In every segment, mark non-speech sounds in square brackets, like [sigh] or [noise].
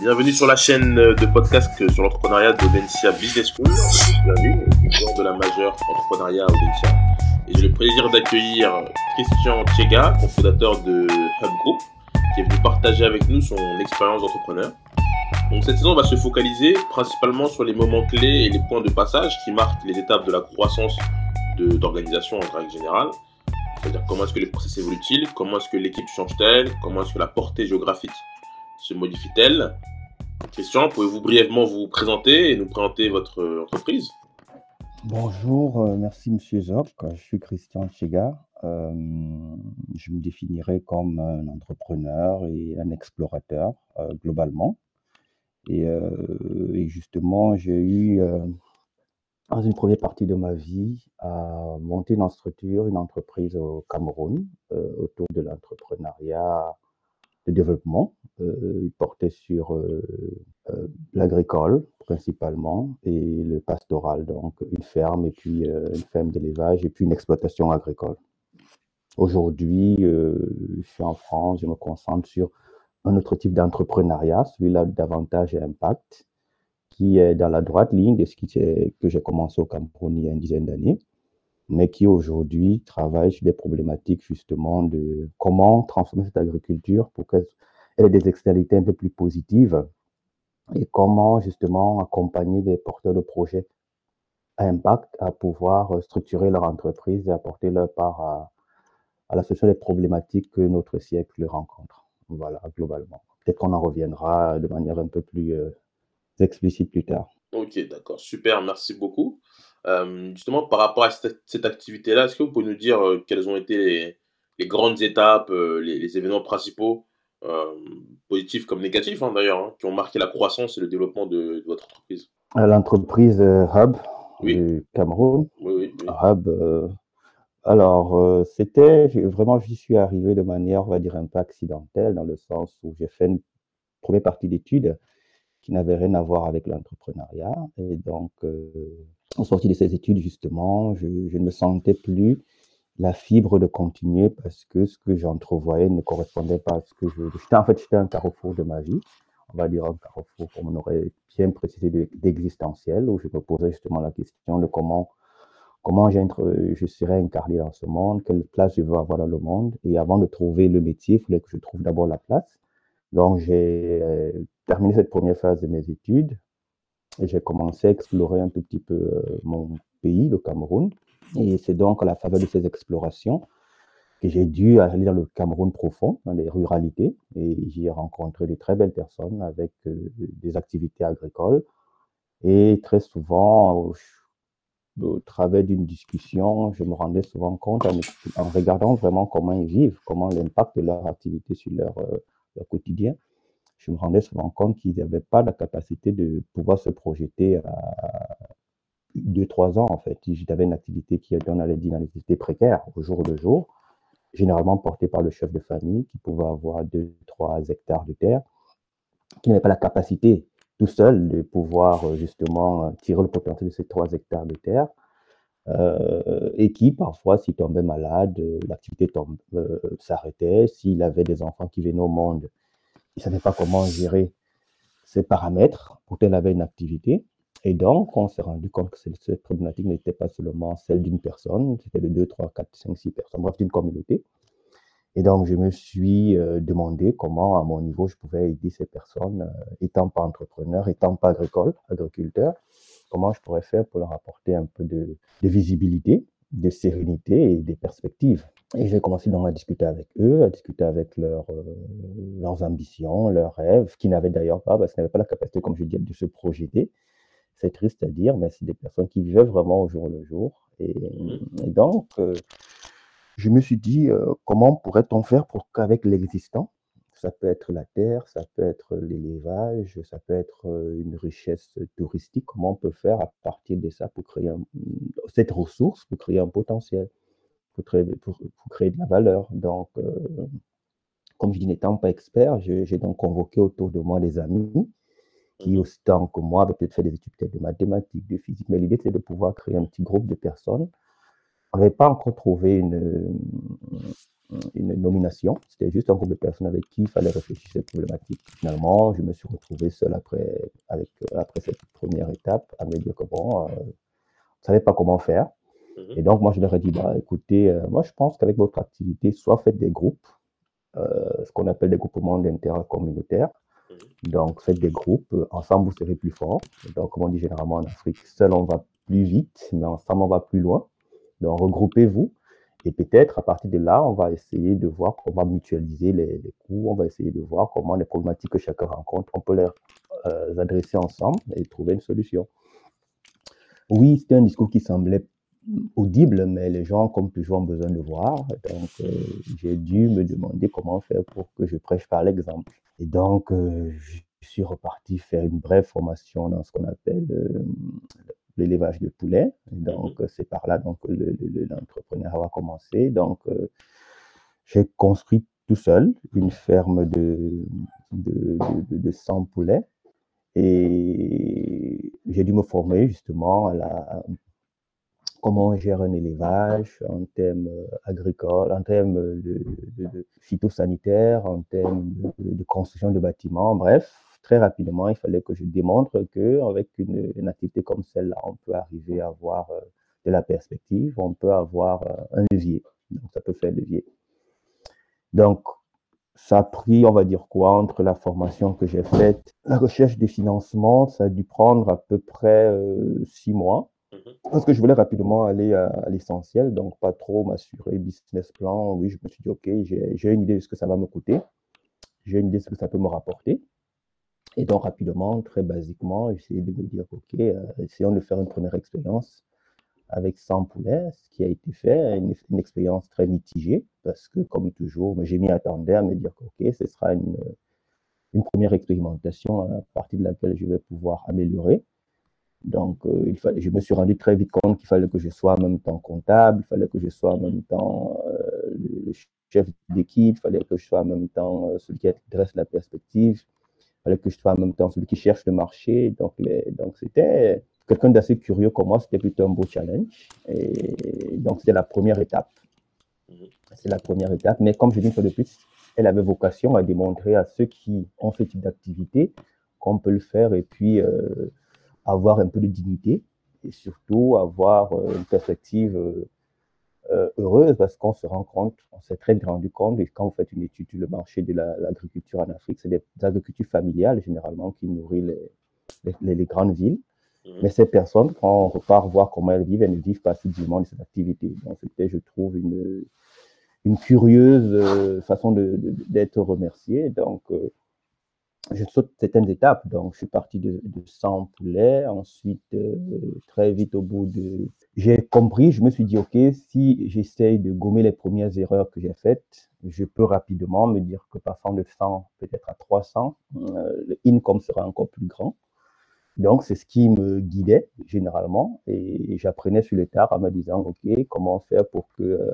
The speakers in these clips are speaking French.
Bienvenue sur la chaîne de podcast sur l'entrepreneuriat d'Audencia Business School. Bienvenue, étudiant de la majeure entrepreneuriat Audencia. Et j'ai le plaisir d'accueillir Christian Tchega, cofondateur de Hub Group, qui est venu partager avec nous son expérience d'entrepreneur. Donc cette saison on va se focaliser principalement sur les moments clés et les points de passage qui marquent les étapes de la croissance d'organisation en règle générale. C'est-à-dire comment est-ce que les process évoluent-ils, comment est-ce que l'équipe change-t-elle, comment est-ce que la portée géographique se modifie-t-elle Christian, pouvez-vous brièvement vous présenter et nous présenter votre euh, entreprise? Bonjour, euh, merci Monsieur Zoc. Je suis Christian Chega. Euh, je me définirai comme un entrepreneur et un explorateur globalement. Et, justement, j'ai eu, dans une première partie de ma vie, à monter une structure, une entreprise au Cameroun autour de l'entrepreneuriat de développement. Euh, il portait sur euh, euh, l'agricole principalement et le pastoral, donc une ferme et puis une ferme d'élevage et puis une exploitation agricole. Aujourd'hui, je suis en France, je me concentre sur un autre type d'entrepreneuriat, celui-là davantage impact, qui est dans la droite ligne de ce que j'ai commencé au Cameroun il y a une dizaine d'années mais qui aujourd'hui travaille sur des problématiques justement de comment transformer cette agriculture pour qu'elle ait des externalités un peu plus positives et comment justement accompagner des porteurs de projets à impact à pouvoir structurer leur entreprise et apporter leur part à, la solution des problématiques que notre siècle rencontre. Voilà, globalement. Peut-être qu'on en reviendra de manière un peu plus euh, explicite plus tard. Ok, d'accord, super, merci beaucoup. Euh, justement, par rapport à cette, activité-là, est-ce que vous pouvez nous dire euh, quelles ont été les, grandes étapes, euh, les, événements principaux, positifs comme négatifs hein, d'ailleurs, hein, qui ont marqué la croissance et le développement de, votre entreprise? L'entreprise Hub du Cameroun. Oui, oui, Hub. alors, c'était vraiment, j'y suis arrivé de manière, on va dire, un peu accidentelle, dans le sens où j'ai fait une première partie d'études qui n'avait rien à voir avec l'entrepreneuriat. Et donc, en sortie de ces études, justement, je, ne me sentais plus la fibre de continuer parce que ce que j'entrevoyais ne correspondait pas à ce que je J'étais en fait, j'étais un carrefour de ma vie, on va dire un carrefour, comme on aurait bien précisé, d'existentiel, où je me posais justement la question de comment, comment je serais incarné dans ce monde, quelle place je veux avoir dans le monde. Et avant de trouver le métier, il fallait que je trouve d'abord la place. Donc, j'ai euh, terminé cette première phase de mes études et j'ai commencé à explorer un tout petit peu euh, mon pays, le Cameroun. Et c'est donc à la faveur de ces explorations que j'ai dû aller dans le Cameroun profond, dans les ruralités. Et j'y ai rencontré de très belles personnes avec euh, des activités agricoles. Et très souvent, au travers d'une discussion, je me rendais souvent compte en, regardant vraiment comment ils vivent, comment l'impact de leur activité sur leur, euh, leur quotidien je me rendais souvent compte qu'ils n'avaient pas la capacité de pouvoir se projeter à deux, trois ans, en fait. J'avais une activité qui, on allait dire, une activité précaire, au jour le jour, généralement portée par le chef de famille, qui pouvait avoir deux, trois hectares de terre, qui n'avait pas la capacité tout seul de pouvoir euh, justement tirer le potentiel de ces trois hectares de terre. Euh, et qui parfois, s'il tombait malade, l'activité euh, s'arrêtait. S'il avait des enfants qui venaient au monde, il ne savait pas comment gérer ces paramètres pour telle avait une activité. Et donc, on s'est rendu compte que cette problématique n'était pas seulement celle d'une personne, c'était de 2, 3, 4, 5, 6 personnes, bref, d'une communauté. Et donc, je me suis euh, demandé comment, à mon niveau, je pouvais aider ces personnes, euh, étant pas entrepreneur, étant pas agricole, agriculteur, comment je pourrais faire pour leur apporter un peu de visibilité, de sérénité et des perspectives. Et j'ai commencé donc à discuter avec eux, à discuter avec leurs, euh, leurs ambitions, leurs rêves, qui n'avaient d'ailleurs pas, parce qu'ils n'avaient pas la capacité, comme je dis, de se projeter. C'est triste à dire, mais c'est des personnes qui vivaient vraiment au jour le jour. Et, donc, euh, je me suis dit, euh, comment pourrait-on faire pour qu'avec l'existant, ça peut être la terre, ça peut être l'élevage, ça peut être une richesse touristique, comment on peut faire à partir de ça pour créer cette ressource, pour créer un potentiel? Pour créer, pour, créer de la valeur. Donc, euh, comme je dis, n'étant pas expert, j'ai donc convoqué autour de moi des amis qui, aussi tant que moi, avaient peut-être fait des études de mathématiques, de physique, mais l'idée, c'était de pouvoir créer un petit groupe de personnes. On n'avait pas encore trouvé une, une nomination. C'était juste un groupe de personnes avec qui il fallait réfléchir cette problématique. Finalement, je me suis retrouvé seul après, avec, après cette première étape à me dire que bon, je ne savais pas comment faire. Et donc, moi, je leur ai dit, bah, écoutez, moi, je pense qu'avec votre activité, soit faites des groupes, ce qu'on appelle des groupements d'intérêt communautaire, donc, faites des groupes. Ensemble, vous serez plus fort. Donc, comme on dit généralement en Afrique, seul on va plus vite, mais ensemble on va plus loin. Donc, regroupez-vous. Et peut-être à partir de là, on va essayer de voir comment mutualiser les, coûts. On va essayer de voir comment les problématiques que chacun rencontre, on peut les euh, adresser ensemble et trouver une solution. Oui, c'était un discours qui semblait audible, mais les gens, comme toujours, ont besoin de voir. Donc, euh, j'ai dû me demander comment faire pour que je prêche par l'exemple. Et donc, euh, je suis reparti faire une brève formation dans ce qu'on appelle euh, l'élevage de poulets. Et donc, c'est par là donc l'entrepreneuriat va commencer. Donc, j'ai construit tout seul une ferme de, de, de, de 100 poulets. Et j'ai dû me former justement à la, comment on gère un élevage en termes euh, agricoles, en termes de, de, phytosanitaire, en termes de, construction de bâtiments. Bref, très rapidement, il fallait que je démontre qu'avec une, une activité comme celle-là, on peut arriver à avoir euh, de la perspective, on peut avoir euh, un levier. Donc, ça peut faire levier. Donc, ça a pris, on va dire quoi, entre la formation que j'ai faite, la recherche des financements, ça a dû prendre à peu près six mois. Parce que je voulais rapidement aller à, l'essentiel, donc pas trop m'assurer business plan. Oui, je me suis dit, OK, j'ai une idée de ce que ça va me coûter. J'ai une idée de ce que ça peut me rapporter. Et donc, rapidement, très basiquement, essayé de me dire, OK, euh, essayons de faire une première expérience avec 100 poulets, ce qui a été fait, une, expérience très mitigée, parce que, comme toujours, j'ai mis à attendait à me dire, OK, ce sera une, une première expérimentation à partir de laquelle je vais pouvoir améliorer. Donc, euh, il fallait, je me suis rendu très vite compte qu'il fallait que je sois en même temps comptable, il fallait que je sois en même temps euh, le chef d'équipe, il fallait que je sois en même temps euh, celui qui dresse la perspective, il fallait que je sois en même temps celui qui cherche le marché. Donc, les, donc c'était quelqu'un d'assez curieux comme moi, c'était plutôt un beau challenge. Et donc, c'était la première étape. Mhm. C'est la première étape. Mais comme je dis une fois de plus, elle avait vocation à démontrer à ceux qui ont ce type d'activité qu'on peut le faire et puis avoir un peu de dignité et surtout avoir euh, une perspective euh, euh, heureuse parce qu'on se rend compte, on s'est très bien rendu compte, et quand vous faites une étude sur le marché de l'agriculture en Afrique, c'est des, agricultures familiales généralement qui nourrissent les, les, grandes villes. Mmh. Mais ces personnes, quand on repart voir comment elles vivent, elles ne vivent pas assidûment de cette activité. Donc c'était, je trouve, une, une curieuse façon d'être remercié. Donc, je saute certaines étapes. Donc, je suis parti de, 100 poulets. Ensuite, euh, très vite au bout de... J'ai compris, je me suis dit, OK, si j'essaye de gommer les premières erreurs que j'ai faites, je peux rapidement me dire que passant de 100 peut-être à 300, euh, le income sera encore plus grand. Donc, c'est ce qui me guidait généralement. Et j'apprenais sur le tard en me disant, OK, comment faire pour que... Euh,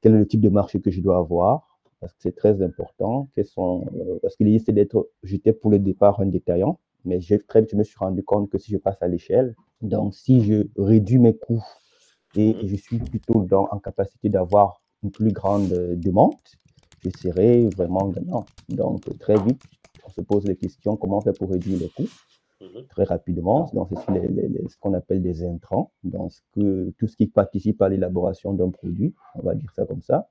quel est le type de marché que je dois avoir? Parce que c'est très important. Sont, euh, parce qu'il essaie d'être, j'étais pour le départ un détaillant, mais très vite, je me suis rendu compte que si je passe à l'échelle, donc si je réduis mes coûts et je suis plutôt dans, en capacité d'avoir une plus grande euh, demande, je serai vraiment gagnant. Donc très vite, on se pose les questions comment faire pour réduire les coûts? Mhm. très rapidement. Donc, c'est ce qu'on appelle des intrants, donc ce que, tout ce qui participe à l'élaboration d'un produit, on va dire ça comme ça.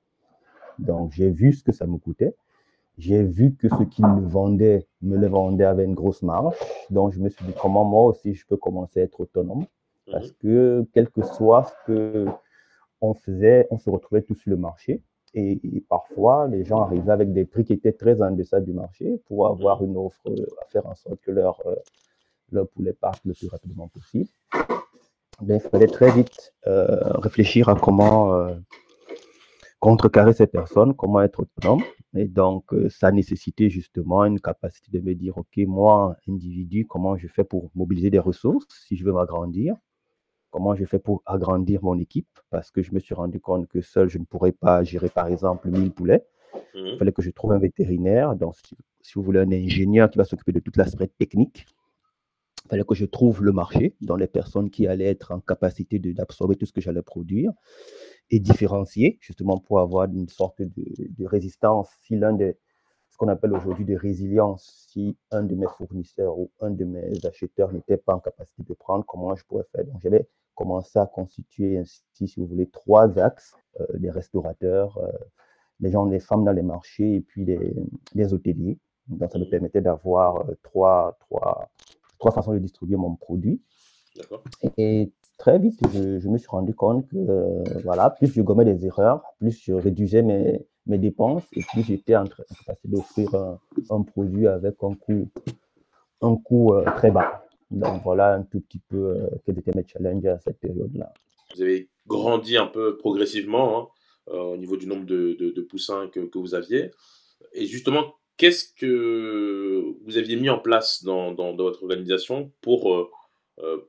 Donc, j'ai vu ce que ça me coûtait. J'ai vu que ce qu'ils me vendaient, me le vendaient avec une grosse marge. Donc, je me suis dit comment moi aussi je peux commencer à être autonome? Parce mhm. que, quel que soit ce que on faisait, on se retrouvait tous sur le marché. Et, parfois, les gens arrivaient avec des prix qui étaient très en deçà du marché pour avoir mhm. une offre à faire en sorte que leur, euh, leur poulet parte le plus rapidement possible. il fallait très vite euh, réfléchir à comment euh, contrecarrer ces personnes, comment être autonome. Et donc, euh, ça nécessitait justement une capacité de me dire, OK, moi, individu, comment je fais pour mobiliser des ressources si je veux m'agrandir? Comment je fais pour agrandir mon équipe? Parce que je me suis rendu compte que seul, je ne pourrais pas gérer, par exemple, 1000 poulets. Il mmh. fallait que je trouve un vétérinaire. Donc, si, vous voulez, un ingénieur qui va s'occuper de toute l'aspect technique. Il fallait que je trouve le marché, dans les personnes qui allaient être en capacité d'absorber tout ce que j'allais produire. Et différencié, justement pour avoir une sorte de, résistance si l'un des, ce qu'on appelle aujourd'hui de résilience, si un de mes fournisseurs ou un de mes acheteurs n'était pas en capacité de prendre, comment je pourrais faire? Donc, j'avais commencé à constituer ainsi, si vous voulez, trois axes, euh, les restaurateurs, euh, les gens, les femmes dans les marchés et puis les, les hôteliers. Donc, ça me permettait d'avoir euh, trois, trois, trois façons de distribuer mon produit. Et, très vite, je, me suis rendu compte que euh, voilà, plus je gommais des erreurs, plus je réduisais mes, mes dépenses et plus j'étais en train d'offrir un, produit avec un coût, un coût euh, très bas. Donc voilà un tout petit peu euh, quels étaient mes challenges à cette période-là. Vous avez grandi un peu progressivement hein, au niveau du nombre de, poussins que, que, vous aviez. Et justement, qu'est-ce que vous aviez mis en place dans, dans, dans votre organisation pour euh,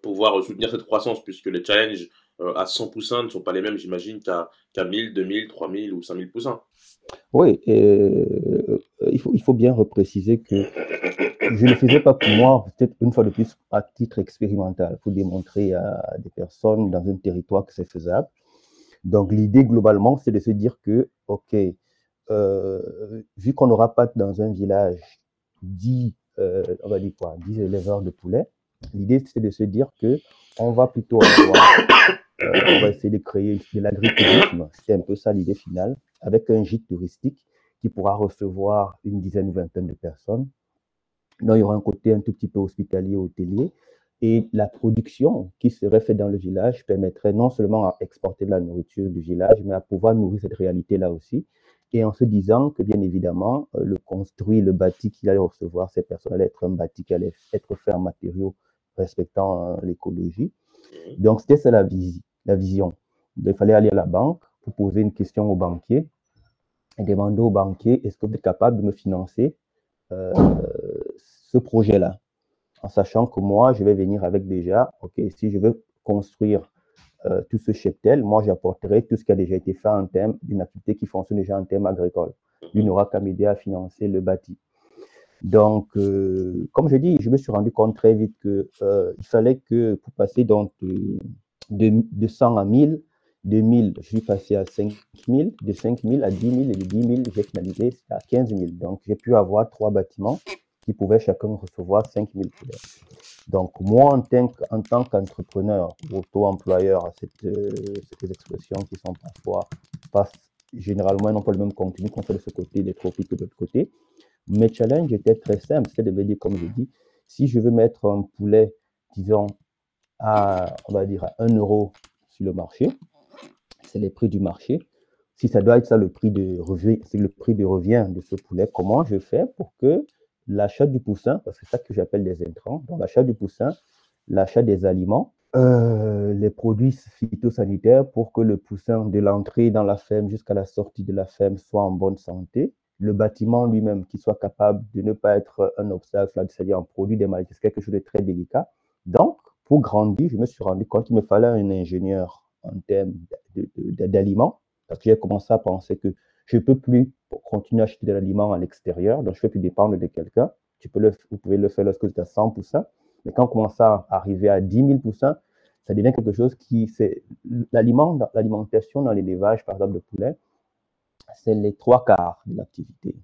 pouvoir soutenir cette croissance, puisque les challenges euh, à 100 poussins ne sont pas les mêmes, j'imagine, qu'à 1000, 2000, 3000 ou 5000 poussins. Oui, euh, il, faut, il faut bien repréciser que je ne le faisais pas pour moi, peut-être une fois de plus à titre expérimental, pour démontrer à des personnes dans un territoire que c'est faisable. Donc l'idée globalement, c'est de se dire que, OK, vu qu'on n'aura pas dans un village 10, on va dire quoi, 10 éleveurs de poulets, L'idée, c'est de se dire que on va plutôt avoir, [coughs] euh, on va essayer de créer de l'agritourisme. C'est un peu ça l'idée finale, avec un gîte touristique qui pourra recevoir une dizaine ou vingtaine de personnes. Là, il y aura un côté un tout petit peu hospitalier, hôtelier. Et la production qui serait faite dans le village permettrait non seulement à exporter de la nourriture du village, mais à pouvoir nourrir cette réalité-là aussi. Et en se disant que, bien évidemment, euh, le construit, le bâti qu'il allait recevoir, ces personnes allait être un bâti qui allait être fait en matériaux respectant euh, l'écologie. Mhm. Donc, c'était ça la, la vision. Il fallait aller à la banque pour poser une question au banquier et demander au banquier est-ce que vous êtes capable de me financer euh, ce projet-là? En sachant que moi, je vais venir avec déjà, OK, si je veux construire euh, tout ce cheptel, moi, j'apporterai tout ce qui a déjà été fait en termes d'une activité qui fonctionne déjà en termes agricoles. Il n'aura qu'à m'aider à financer le bâti. Donc, euh, comme je dis, je me suis rendu compte très vite qu'il euh, fallait que pour passer de, de, 100 à 1000, de 1000, je suis passé à 5000, de 5000 à 10 000 et de 10 000, j'ai finalisé à 15 000. Donc, j'ai pu avoir trois bâtiments qui pouvaient chacun recevoir 5 000 poulets. Donc, moi, en tant, en tant qu'entrepreneur, auto-employeur, cette, euh, ces expressions qui sont parfois pas généralement non pas le même contenu qu'on fait de ce côté des tropiques que de l'autre côté, mes challenges étaient très simples. C'était de me dire, comme je dis, si je veux mettre un poulet, disons, à, on va dire, à 1 euro sur le marché, c'est les prix du marché. Si ça doit être ça le prix de revient, c'est le prix de revient de ce poulet, comment je fais pour que l'achat du poussin, parce que c'est ça que j'appelle des intrants, donc l'achat du poussin, l'achat des aliments, euh, les produits phytosanitaires pour que le poussin de l'entrée dans la ferme jusqu'à la sortie de la ferme soit en bonne santé, le bâtiment lui-même qui soit capable de ne pas être un obstacle, c'est-à-dire un produit maladies, c'est quelque chose de très délicat. Donc, pour grandir, je me suis rendu compte qu'il me fallait un ingénieur en termes d'aliments, parce que j'ai commencé à penser que je ne peux plus continuer à acheter de l'aliment à l'extérieur, donc je ne peux plus dépendre de quelqu'un. Vous pouvez le faire lorsque vous êtes à 100%, mais quand on commence à arriver à 10 000%, ça devient quelque chose qui, c'est l'aliment, l'alimentation dans l'élevage, par exemple, de poulet, c'est les trois quarts de l'activité.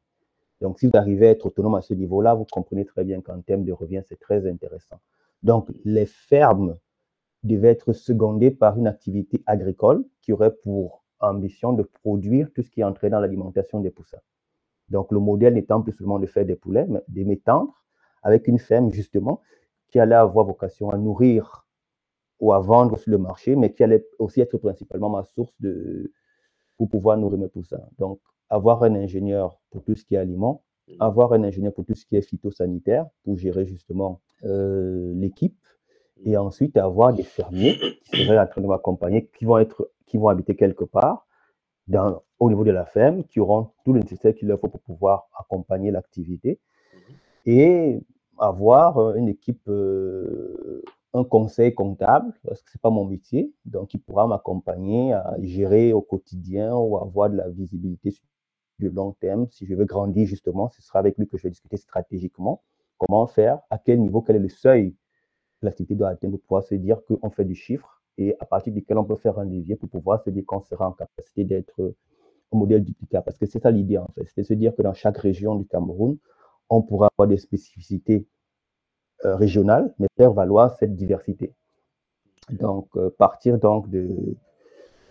Donc, si vous arrivez à être autonome à ce niveau-là, vous comprenez très bien qu'en termes de revient, c'est très intéressant. Donc, les fermes devaient être secondées par une activité agricole qui aurait pour ambition de produire tout ce qui est entré dans l'alimentation des poussins. Donc, le modèle n'étant plus seulement de faire des poulets, mais de m'étendre avec une ferme, justement, qui allait avoir vocation à nourrir ou à vendre sur le marché, mais qui allait aussi être principalement ma source de, pour pouvoir nourrir mes poussins. Donc, avoir un ingénieur pour tout ce qui est aliments, mmh. avoir un ingénieur pour tout ce qui est phytosanitaire, pour gérer justement euh, l'équipe, mmh. et ensuite avoir des fermiers qui seraient en train de m'accompagner, qui vont être, qui vont habiter quelque part dans, au niveau de la ferme, qui auront tout le nécessaire qu'il leur faut pour pouvoir accompagner l'activité, mmh. et avoir euh, une équipe euh, un conseil comptable, parce que ce n'est pas mon métier, donc il pourra m'accompagner à gérer au quotidien ou avoir de la visibilité sur le long terme. Si je veux grandir, justement, ce sera avec lui que je vais discuter stratégiquement. Comment faire, à quel niveau, quel est le seuil? Que l'activité doit atteindre pour pouvoir se dire qu'on fait du chiffre et à partir duquel on peut faire un levier pour pouvoir se dire qu'on sera en capacité d'être un modèle duplicable. Parce que c'est ça l'idée en fait, c'est de se dire que dans chaque région du Cameroun, on pourra avoir des spécificités euh, régionales, mais faire valoir cette diversité. Donc, euh, partir donc de,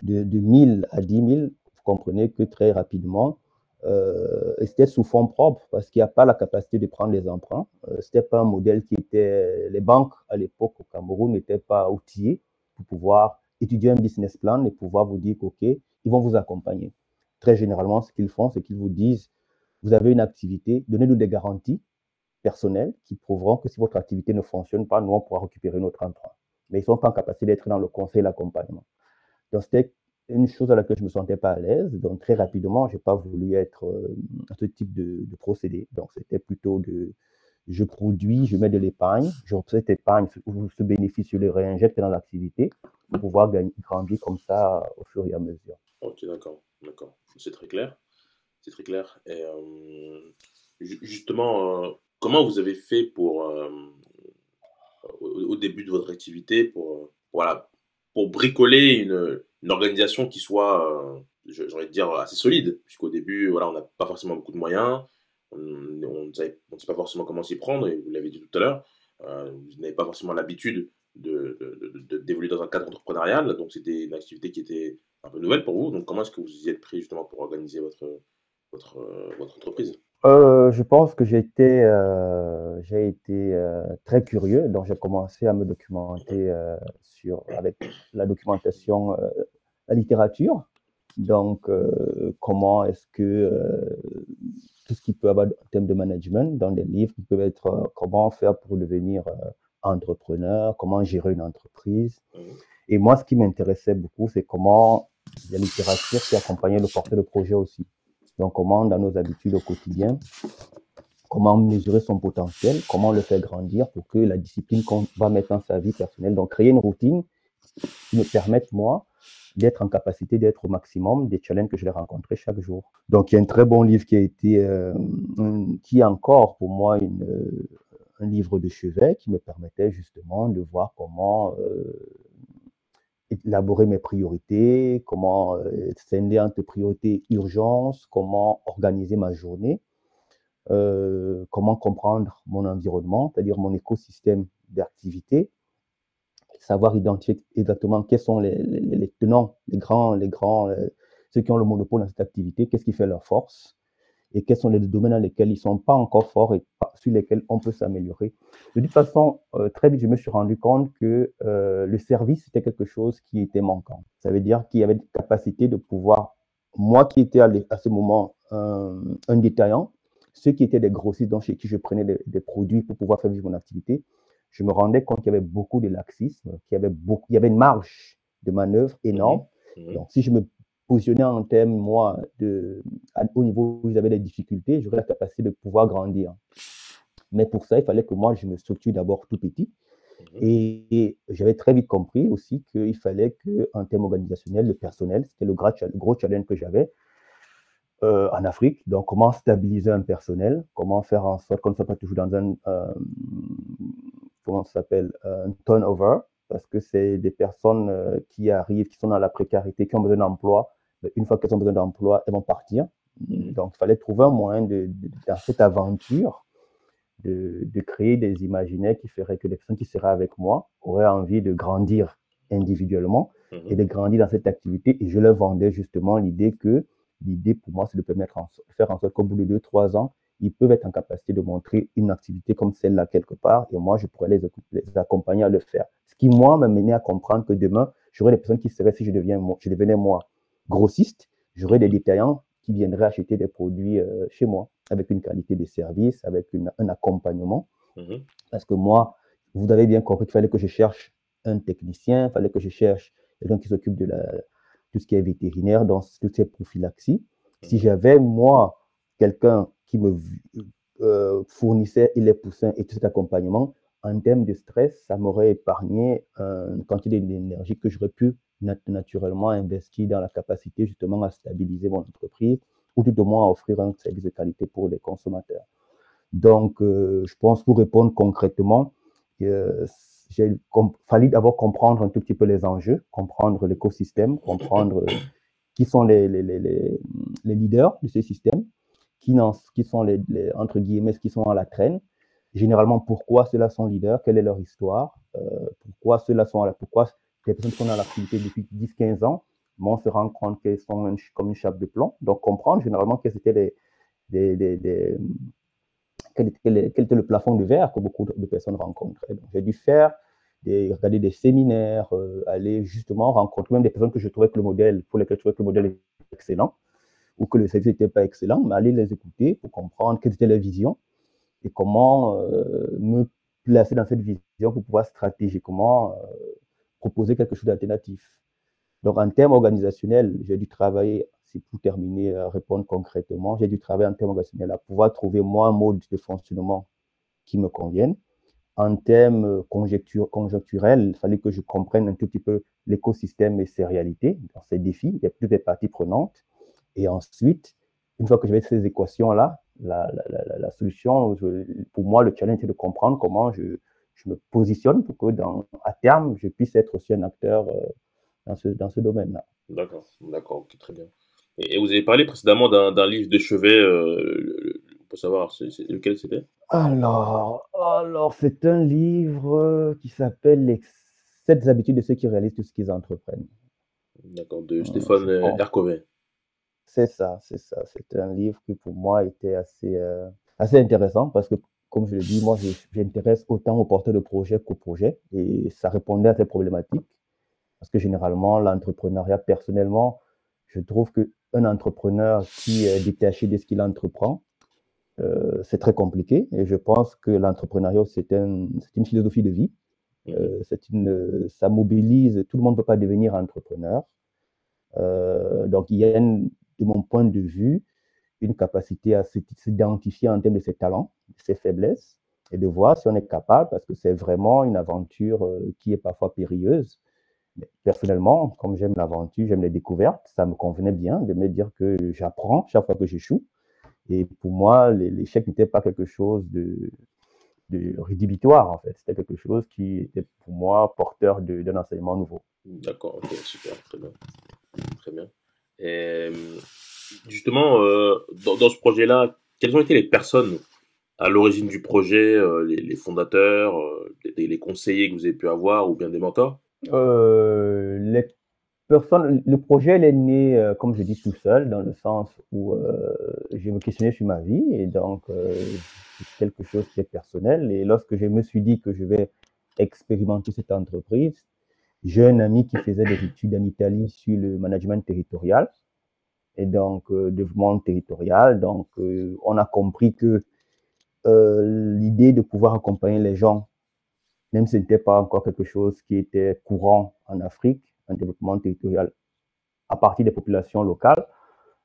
de, de 1000 à 10 000, vous comprenez que très rapidement, euh, c'était sous fonds propres parce qu'il n'y a pas la capacité de prendre les emprunts. Euh, c'était pas un modèle qui était. Les banques à l'époque au Cameroun n'étaient pas outillées pour pouvoir étudier un business plan et pouvoir vous dire qu'OK, ils vont vous accompagner. Très généralement, ce qu'ils font, c'est qu'ils vous disent vous avez une activité, donnez-nous des garanties personnelles qui prouveront que si votre activité ne fonctionne pas, nous, on pourra récupérer notre emprunt. Mais ils ne sont pas en capacité d'être dans le conseil et l'accompagnement. Donc, c'était une chose à laquelle je ne me sentais pas à l'aise. Donc, très rapidement, je n'ai pas voulu être euh, à ce type de, de procédé. Donc, c'était plutôt de je produis, je mets de l'épargne, je cette épargne ou ce bénéfice, je le réinjecte dans l'activité pour pouvoir gagner, grandir comme ça au fur et à mesure. Ok, d'accord, d'accord. C'est très clair. C'est très clair. Et euh, justement, euh, comment vous avez fait pour, euh, au, début de votre activité, pour, voilà, pour bricoler une, organisation qui soit, euh, j'ai envie de dire, assez solide? Puisqu'au début, voilà, on n'a pas forcément beaucoup de moyens, on ne sait pas forcément comment s'y prendre, et vous l'avez dit tout à l'heure, euh, vous n'avez pas forcément l'habitude d'évoluer de, de, dans un cadre entrepreneurial, donc c'était une activité qui était un peu nouvelle pour vous. Donc comment est-ce que vous y êtes pris justement pour organiser votre, votre, votre entreprise? Euh, je pense que j'ai été, euh, j'ai été euh, très curieux, donc j'ai commencé à me documenter euh, sur, avec la documentation, euh, la littérature. Donc, euh, comment est-ce que tout ce qui peut avoir en termes de management dans des livres qui peuvent être comment faire pour devenir entrepreneur, comment gérer une entreprise? Et moi, ce qui m'intéressait beaucoup, c'est comment la littérature qui accompagnait le portrait de projet aussi. Donc, comment dans nos habitudes au quotidien, comment mesurer son potentiel, comment le faire grandir pour que la discipline qu'on va mettre dans sa vie personnelle, donc créer une routine qui me permette, moi, d'être en capacité d'être au maximum des challenges que je vais rencontrer chaque jour. Donc, il y a un très bon livre qui a été, euh, qui est encore pour moi euh, un livre de chevet qui me permettait justement de voir comment euh, élaborer mes priorités, comment euh, scinder entre priorités urgence, comment organiser ma journée, euh, comment comprendre mon environnement, c'est-à-dire mon écosystème d'activité, savoir identifier exactement quels sont les, tenants, les grands, les grands, euh, ceux qui ont le monopole dans cette activité, qu'est-ce qui fait leur force, et quels sont les domaines dans lesquels ils ne sont pas encore forts et sur lesquels on peut s'améliorer. De toute façon, euh, très vite, je me suis rendu compte que euh, le service, c'était quelque chose qui était manquant. Ça veut dire qu'il y avait une capacité de pouvoir, moi qui étais à, à ce moment un, un, détaillant, ceux qui étaient des grossistes dont chez qui je prenais des, des, produits pour pouvoir faire vivre mon activité, je me rendais compte qu'il y avait beaucoup de laxisme, qu'il y avait beaucoup, il y avait une marge de manœuvre énorme. Mmh. Donc, si je me positionner en termes, moi, de, au niveau où j'avais des difficultés, j'aurais la capacité de pouvoir grandir. Mais pour ça, il fallait que moi, je me structure d'abord tout petit. Et, et j'avais très vite compris aussi qu'il fallait qu'en termes organisationnels, le personnel, c'était le gros, le gros challenge que j'avais euh, en Afrique. Donc, comment stabiliser un personnel, comment faire en sorte qu'on ne soit pas toujours dans un, euh, comment ça s'appelle, un turnover, parce que c'est des personnes euh, qui arrivent, qui sont dans la précarité, qui ont besoin d'emploi, une fois qu'elles ont besoin d'emploi, elles vont partir. Donc, il fallait trouver un moyen de, de, dans cette aventure de, de, créer des imaginaires qui feraient que les personnes qui seraient avec moi auraient envie de grandir individuellement mmh. et de grandir dans cette activité. Et je leur vendais justement l'idée que l'idée pour moi, c'est de permettre en, de faire en sorte qu'au bout de deux, trois ans, ils peuvent être en capacité de montrer une activité comme celle-là quelque part, et moi, je pourrais les, les, accompagner à le faire. Ce qui, moi, m'a mené à comprendre que demain, j'aurais des personnes qui seraient, si je, deviens, je devenais moi grossiste, j'aurais des détaillants qui viendraient acheter des produits euh, chez moi, avec une qualité de service, avec une, un accompagnement. Mmh. Parce que moi, vous avez bien compris qu'il fallait que je cherche un technicien, il fallait que je cherche quelqu'un qui s'occupe de la, tout ce qui est vétérinaire, dans toutes ces prophylaxies. Mmh. Si j'avais, moi, quelqu'un qui me euh, fournissait les poussins et tout cet accompagnement, en termes de stress, ça m'aurait épargné une quantité d'énergie que j'aurais pu nat naturellement investir dans la capacité justement à stabiliser mon entreprise ou tout au moins à offrir un service de qualité pour les consommateurs. Donc, euh, je pense pour répondre concrètement, euh, j'ai fallu d'abord comprendre un tout petit peu les enjeux, comprendre l'écosystème, comprendre qui sont les, leaders de ce système, qui, qui sont les, entre guillemets, qui sont à la traîne, généralement pourquoi ceux-là sont leaders, quelle est leur histoire, euh, pourquoi ceux-là sont là, pourquoi les personnes sont dans l'activité depuis 10-15 ans, mais on se rend compte qu'elles sont comme une chape de plomb? Donc comprendre généralement étaient quel, était, le plafond de verre que beaucoup de personnes rencontraient. J'ai dû faire des, regarder des séminaires, euh, aller justement rencontrer même des personnes que je trouvais que le modèle, pour lesquelles je trouvais que le modèle était excellent, ou que le service n'était pas excellent, mais aller les écouter pour comprendre quelle était leur vision et comment euh, me placer dans cette vision pour pouvoir stratégiquement euh, proposer quelque chose d'alternatif. Donc, en termes organisationnels, j'ai dû travailler, c'est pour terminer, répondre concrètement, j'ai dû travailler en termes organisationnels à pouvoir trouver moi un mode de fonctionnement qui me convienne. En termes conjoncturels, il fallait que je comprenne un tout petit peu l'écosystème et ses réalités, ses défis, il y a plus de parties prenantes. Et ensuite, une fois que j'avais ces équations-là, la, la, la, solution, pour moi, le challenge, c'est de comprendre comment je, je, me positionne pour que, dans, à terme, je puisse être aussi un acteur euh, dans ce, dans ce domaine-là. D'accord, d'accord, très bien. Et, vous avez parlé précédemment d'un livre de chevet, euh, on peut savoir lequel c'était? Alors, alors c'est un livre qui s'appelle Les 7 habitudes de ceux qui réalisent tout ce qu'ils entreprennent. D'accord, de Stéphane Hercové. C'est ça, c'est ça. C'est un livre qui pour moi était assez, euh, assez intéressant parce que, comme je le dis, moi, j'intéresse autant aux porteurs de projets qu'aux projets et ça répondait à ces problématiques. Parce que généralement, l'entrepreneuriat, personnellement, je trouve qu'un entrepreneur qui est détaché de ce qu'il entreprend, euh, c'est très compliqué. Et je pense que l'entrepreneuriat, c'est un, une philosophie de vie. Euh, une, ça mobilise, tout le monde ne peut pas devenir entrepreneur. Euh, donc, il y a une, de mon point de vue, une capacité à s'identifier en termes de ses talents, de ses faiblesses, et de voir si on est capable, parce que c'est vraiment une aventure euh, qui est parfois périlleuse. Mais personnellement, comme j'aime l'aventure, j'aime les découvertes, ça me convenait bien de me dire que j'apprends chaque fois que j'échoue. Et pour moi, l'échec n'était pas quelque chose de, de rédhibitoire, en fait. C'était quelque chose qui était pour moi porteur d'un enseignement nouveau. D'accord, super, très bien. Très bien. Et justement, euh, dans, ce projet-là, quelles ont été les personnes à l'origine du projet, euh, les, fondateurs, euh, les, conseillers que vous avez pu avoir ou bien des mentors? Les personnes, le projet est né, comme je dis, tout seul, dans le sens où je me questionnais sur ma vie et donc c'est quelque chose qui est personnel. Et lorsque je me suis dit que je vais expérimenter cette entreprise, j'ai un ami qui faisait des études en Italie sur le management territorial et donc euh, développement territorial. Donc, euh, on a compris que euh, l'idée de pouvoir accompagner les gens, même si ce n'était pas encore quelque chose qui était courant en Afrique, un développement territorial à partir des populations locales,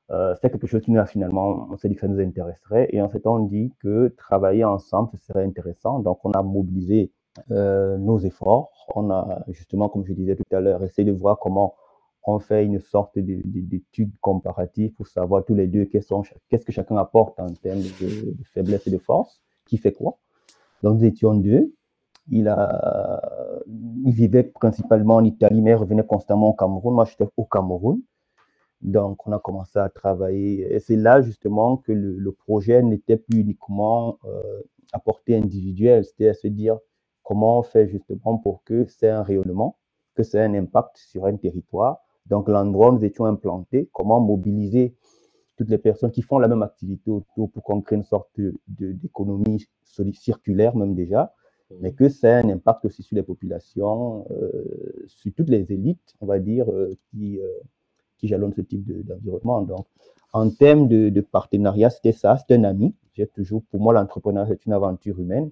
euh, c'est quelque chose qui nous a finalement, on s'est dit que ça nous intéresserait et en fait on dit que travailler ensemble, ce serait intéressant. Donc on a mobilisé euh, nos efforts. On a justement, comme je disais tout à l'heure, essayé de voir comment on fait une sorte d'étude comparative pour savoir tous les deux qu'est-ce que chacun apporte en termes de, faiblesse et de force, qui fait quoi. Donc nous étions deux. Il, a, vivait principalement en Italie, mais revenait constamment au Cameroun. Moi, j'étais au Cameroun. Donc, on a commencé à travailler. Et c'est là, justement, que le, projet n'était plus uniquement euh, à portée individuelle. C'était à se dire, comment on fait justement pour que c'est un rayonnement, que c'est un impact sur un territoire. Donc l'endroit où nous étions implantés, comment mobiliser toutes les personnes qui font la même activité autour pour qu'on crée une sorte d'économie circulaire même déjà, mais que c'est un impact aussi sur les populations, euh, sur toutes les élites, on va dire, euh, qui, euh, qui jalonnent ce type d'environnement. Donc, en termes de, de partenariat, c'était ça, c'est un ami. J'ai toujours, pour moi, l'entrepreneuriat, c'est une aventure humaine.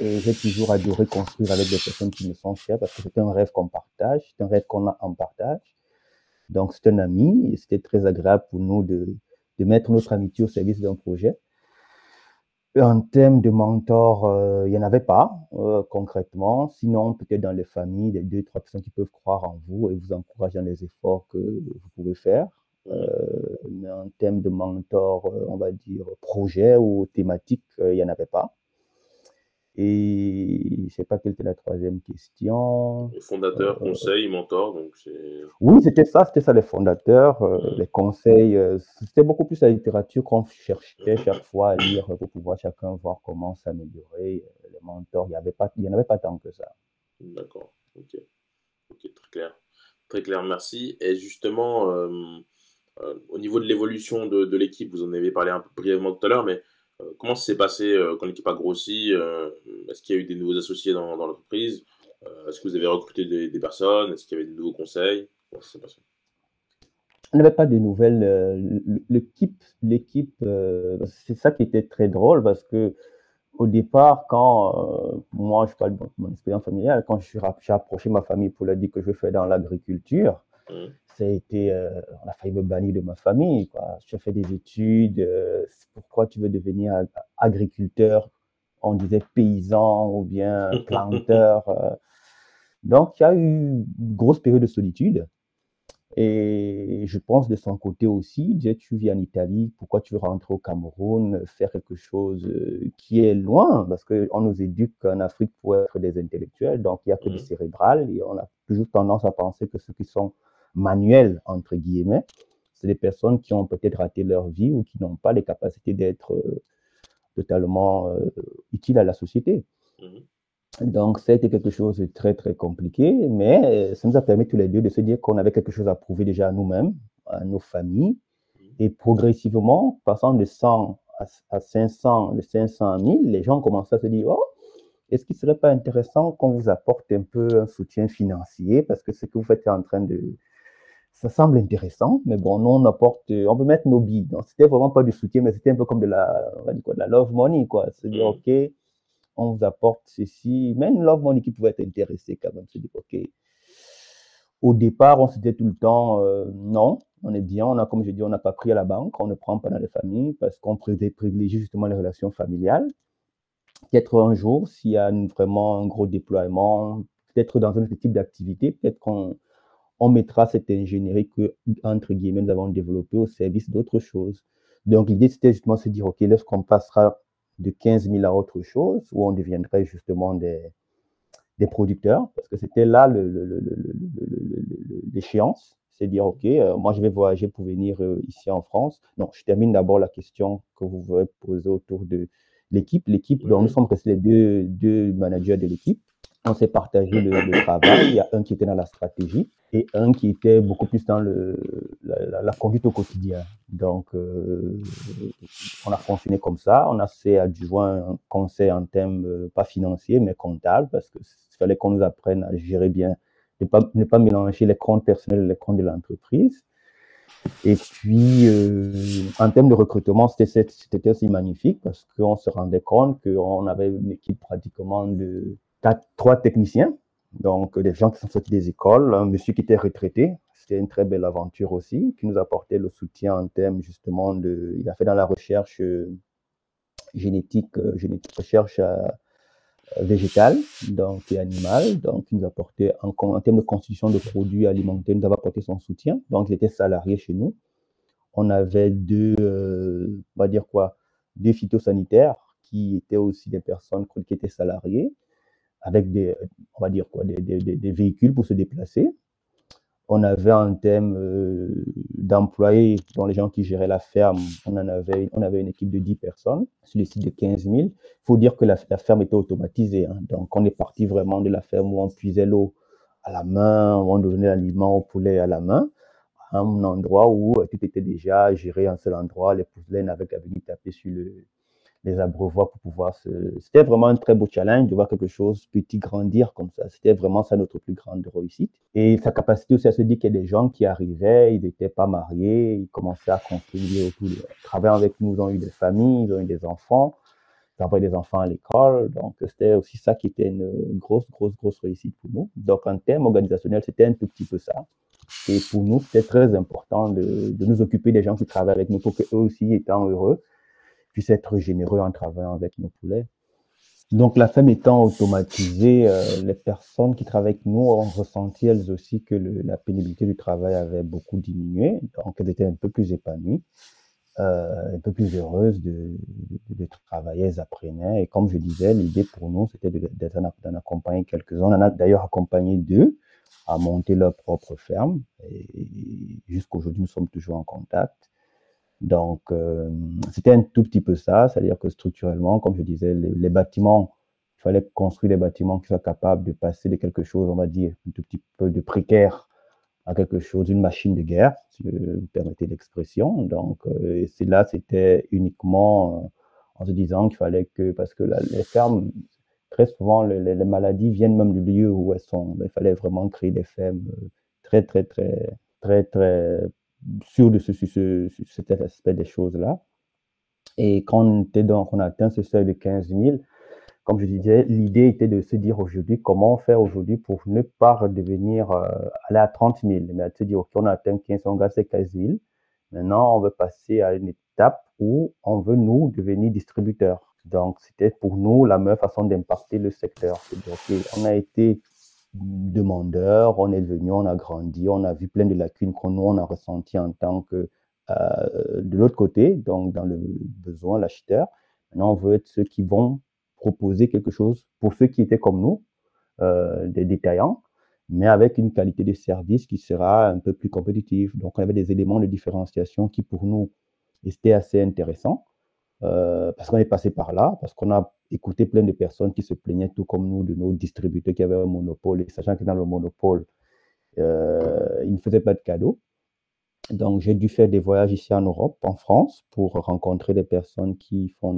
Et j'ai toujours adoré construire avec des personnes qui me sont chères parce que c'est un rêve qu'on partage, c'est un rêve qu'on a en partage. Donc, c'est un ami et c'était très agréable pour nous de, de mettre notre amitié au service d'un projet. En termes de mentors, euh, il n'y en avait pas euh, concrètement. Sinon, peut-être dans les familles, des deux, trois personnes qui peuvent croire en vous et vous encourager dans les efforts que vous pouvez faire. Euh, mais en termes de mentors, on va dire projet ou thématique, il n'y en avait pas. Et je ne sais pas quelle était la troisième question. fondateur, euh, conseil, mentor, donc. Oui, c'était ça, c'était ça les fondateurs, euh, mmh. les conseils. Euh, c'était beaucoup plus la littérature qu'on cherchait chaque fois à lire pour pouvoir chacun voir comment s'améliorer. Les mentors, il n'y avait pas, il y en avait pas tant que ça. D'accord, ok. Ok, très clair. Très clair, merci. Et justement, au niveau de l'évolution de, de l'équipe, vous en avez parlé un peu brièvement tout à l'heure, mais comment ça s'est passé euh, quand l'équipe a grossi euh, Est-ce qu'il y a eu des nouveaux associés dans, l'entreprise Est-ce que vous avez recruté des, personnes Est-ce qu'il y avait de nouveaux conseils Comment ça s'est passé? On n'avait pas de nouvelles. L'équipe, l'équipe, c'est ça qui était très drôle parce que au départ, quand moi, je parle de mon expérience familiale, quand j'ai approché ma famille pour leur dire que je fais dans l'agriculture, mmh ça a été, euh, on a failli me bannir de ma famille. Quoi. Tu as fait des études, euh, pourquoi tu veux devenir agriculteur? On disait paysan ou bien [laughs] planteur. Euh. Donc, il y a eu une grosse période de solitude. Et je pense de son côté aussi, il disait, tu vis en Italie, pourquoi tu veux rentrer au Cameroun, faire quelque chose qui est loin? Parce qu'on nous éduque en Afrique pour être des intellectuels, donc il n'y a que du mmh. cérébral, et on a toujours tendance à penser que ceux qui sont manuels, entre guillemets, c'est des personnes qui ont peut-être raté leur vie ou qui n'ont pas les capacités d'être euh, totalement euh, utiles à la société. Mhm. Donc, ça a été quelque chose de très, très compliqué, mais euh, ça nous a permis tous les deux de se dire qu'on avait quelque chose à prouver déjà à nous-mêmes, à nos familles, mhm. et progressivement, passant de 100 à, 500, de 500 à 1000, les gens commençaient à se dire, oh, est-ce qu'il ne serait pas intéressant qu'on vous apporte un peu un soutien financier? Parce que ce que vous faites est en train de, ça semble intéressant, mais bon, nous, on apporte, on peut mettre nos billes. Donc, c'était vraiment pas du soutien, mais c'était un peu comme de la, on va dire quoi, de la love money, quoi. C'est dire, mm. OK, on vous apporte ceci. Même love money qui pouvait être intéressé quand même. C'est dire, OK. Au départ, on se disait tout le temps, euh, non, on est bien, on a, comme je dis, on n'a pas pris à la banque, on ne prend pas dans les familles parce qu'on privilégie justement les relations familiales. Peut-être un jour, s'il y a vraiment un gros déploiement, peut-être dans un type d'activité, peut-être qu'on on mettra cette ingénierie que, entre guillemets, nous avons développée au service d'autres choses. Donc, l'idée, c'était justement de se dire, OK, lorsqu'on passera de 15 000 à autre chose, où on deviendrait justement des, des producteurs, parce que c'était là l'échéance, c'est dire, OK, euh, moi, je vais voyager pour venir euh, ici en France. Non, je termine d'abord la question que vous voulez poser autour de l'équipe. L'équipe, dont nous sommes restés les deux, deux managers de l'équipe on s'est partagé le, travail. Il y a un qui était dans la stratégie et un qui était beaucoup plus dans le, la, conduite au quotidien. Donc, euh, on a fonctionné comme ça. On a fait adjoint un conseil en termes, euh, pas financiers, mais comptables, parce qu'il fallait qu'on nous apprenne à gérer bien, ne pas, ne pas mélanger les comptes personnels et les comptes de l'entreprise. Et puis, euh, en termes de recrutement, c'était aussi magnifique parce qu'on se rendait compte qu'on avait une équipe pratiquement de trois techniciens, donc des gens qui sont sortis des écoles, un monsieur qui était retraité, c'était une très belle aventure aussi, qui nous apportait le soutien en termes justement de, il a fait dans la recherche euh, génétique, euh, génétique recherche euh, végétale, donc et animale, donc il nous apportait en, termes de constitution de produits alimentaires, nous avait apporté son soutien, donc il était salarié chez nous. On avait deux, on va dire quoi, deux phytosanitaires qui étaient aussi des personnes qui étaient salariées avec des, on va dire quoi, des, des, des véhicules pour se déplacer. On avait un thème euh, d'employés, dont les gens qui géraient la ferme, on en avait, on avait une équipe de 10 personnes sur le site de 15 000. Il faut dire que la, ferme était automatisée. Hein. Donc, on est parti vraiment de la ferme où on puisait l'eau à la main, où on donnait l'aliment au poulet à la main, à un endroit où tout était déjà géré en seul endroit. Les poulets n'avaient qu'à venir taper sur le, les abreuvoirs pour pouvoir se. C'était vraiment un très beau challenge de voir quelque chose petit grandir comme ça. C'était vraiment ça notre plus grande réussite. Et sa capacité aussi à se dire qu'il y a des gens qui arrivaient, ils n'étaient pas mariés, ils commençaient à construire autour de. Travailler avec nous, ils ont eu des familles, ils ont eu des enfants, ils ont des enfants à l'école. Donc, c'était aussi ça qui était une, grosse, grosse, grosse réussite pour nous. Donc, en termes organisationnels, c'était un tout petit peu ça. Et pour nous, c'était très important de, de nous occuper des gens qui travaillent avec nous pour qu'eux aussi, étant heureux, puisse être généreux en travaillant avec nos poulets. Donc, la femme étant automatisée, euh, les personnes qui travaillent avec nous ont ressenti elles aussi que la pénibilité du travail avait beaucoup diminué, donc elles étaient un peu plus épanouies. un peu plus heureuses de, travailler. Elles apprenaient. Et comme je disais, l'idée pour nous, c'était d'en accompagner quelques-uns. On en a d'ailleurs accompagné deux à monter leur propre ferme. Et, jusqu'aujourd'hui, nous sommes toujours en contact. Donc, c'était un tout petit peu ça, c'est-à-dire que structurellement, comme je disais, les, bâtiments, il fallait construire des bâtiments qui soient capables de passer de quelque chose, on va dire, un tout petit peu de précaire à quelque chose, une machine de guerre, si vous permettez l'expression. Donc, c'est là, c'était uniquement en se disant qu'il fallait que, parce que les fermes, très souvent, les, maladies viennent même du lieu où elles sont. Il fallait vraiment créer des fermes très, très, très, très, très sûr de ce, cet aspect des choses-là. Et quand on, était donc, on a atteint ce seuil de 15 000, comme je disais, l'idée était de se dire aujourd'hui comment faire aujourd'hui pour ne pas redevenir, euh, aller à 30 000, mais à se dire, OK, on a atteint 15 000, on a 15 000. Maintenant, on veut passer à une étape où on veut, nous, devenir distributeur. Donc, c'était pour nous la meilleure façon d'impacter le secteur. on a été demandeur, on est venu, on a grandi, on a vu plein de lacunes qu'on nous, on a ressenti en tant que euh, de l'autre côté, donc dans le besoin, l'acheteur. Maintenant, on veut être ceux qui vont proposer quelque chose pour ceux qui étaient comme nous, euh, des détaillants, mais avec une qualité de service qui sera un peu plus compétitive. Donc, on avait des éléments de différenciation qui, pour nous, étaient assez intéressants. Euh, parce qu'on est passé par là, parce qu'on a écouté plein de personnes qui se plaignaient, tout comme nous, de nos distributeurs qui avaient un monopole, et sachant que dans le monopole, euh, ils ne faisaient pas de cadeaux. Donc, j'ai dû faire des voyages ici en Europe, en France, pour rencontrer des personnes qui font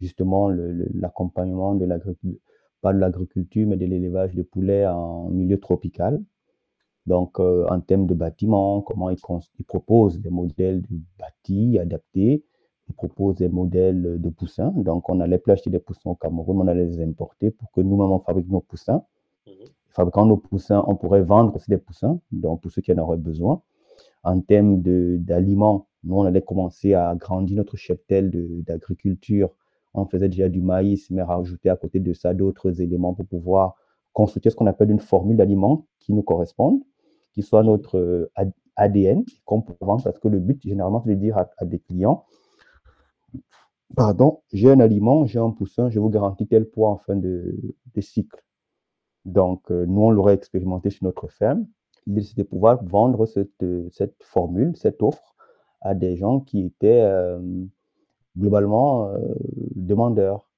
justement l'accompagnement de l'agriculture, pas de l'agriculture, mais de l'élevage de poulets en milieu tropical. Donc, euh, en termes de bâtiments, comment ils, ils proposent des modèles de bâtis adaptés propose des modèles de poussins. Donc, on n'allait plus acheter des poussins au Cameroun, on allait les importer pour que nous-mêmes, on fabrique nos poussins. Mmh. Fabriquant nos poussins, on pourrait vendre aussi des poussins, donc pour ceux qui en auraient besoin. En termes d'aliments, nous, on allait commencer à agrandir notre cheptel d'agriculture. On faisait déjà du maïs, mais rajouter à côté de ça d'autres éléments pour pouvoir construire ce qu'on appelle une formule d'aliments qui nous corresponde, qui soit notre euh, ADN qu'on peut vendre, parce que le but, généralement, c'est de dire à des clients, pardon, j'ai un aliment, j'ai un poussin, je vous garantis tel poids en fin de, cycle. Donc, euh, nous, on l'aurait expérimenté sur notre ferme. L'idée, c'était de pouvoir vendre cette, cette, formule, cette offre à des gens qui étaient euh, globalement euh, demandeurs.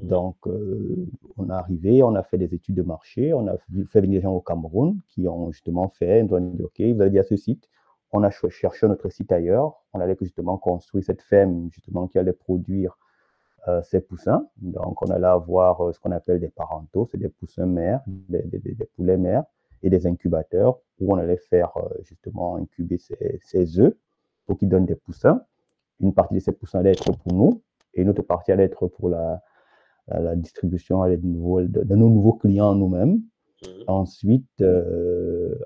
Mmh. Donc, on est arrivé, on a fait des études de marché, on a fait venir des gens au Cameroun qui ont justement fait, ils ont dit, OK, vous allez dire ce site, on a cherché notre site ailleurs. On allait justement construire cette ferme justement qui allait produire euh, ces poussins. Donc, on allait avoir euh, ce qu'on appelle des parentaux, c'est des poussins mères, des, poulets mères et des incubateurs où on allait faire euh, justement incuber ces, œufs pour qu'ils donnent des poussins. Une partie de ces poussins allait être pour nous et une autre partie allait être pour la, distribution de, de, nos nouveaux clients nous-mêmes. Mmh. Ensuite,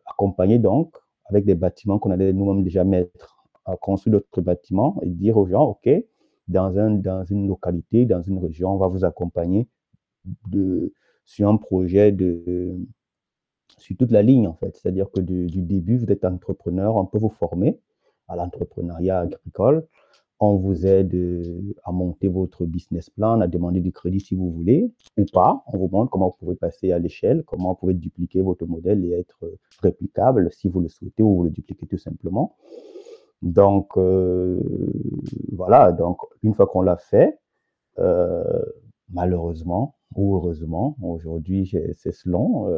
accompagner donc avec des bâtiments qu'on allait nous-mêmes déjà mettre à construire d'autres bâtiments et dire aux gens, OK, dans, un, dans une localité, dans une région, on va vous accompagner de, sur un projet de, sur toute la ligne, en fait. C'est-à-dire que du début, vous êtes entrepreneur, on peut vous former à l'entrepreneuriat agricole. On vous aide euh, à monter votre business plan, à demander du crédit si vous voulez ou pas. On vous montre comment vous pouvez passer à l'échelle, comment vous pouvez dupliquer votre modèle et être euh, réplicable si vous le souhaitez ou vous le dupliquez tout simplement. Donc, euh, voilà, donc une fois qu'on l'a fait, malheureusement ou heureusement, aujourd'hui c'est selon,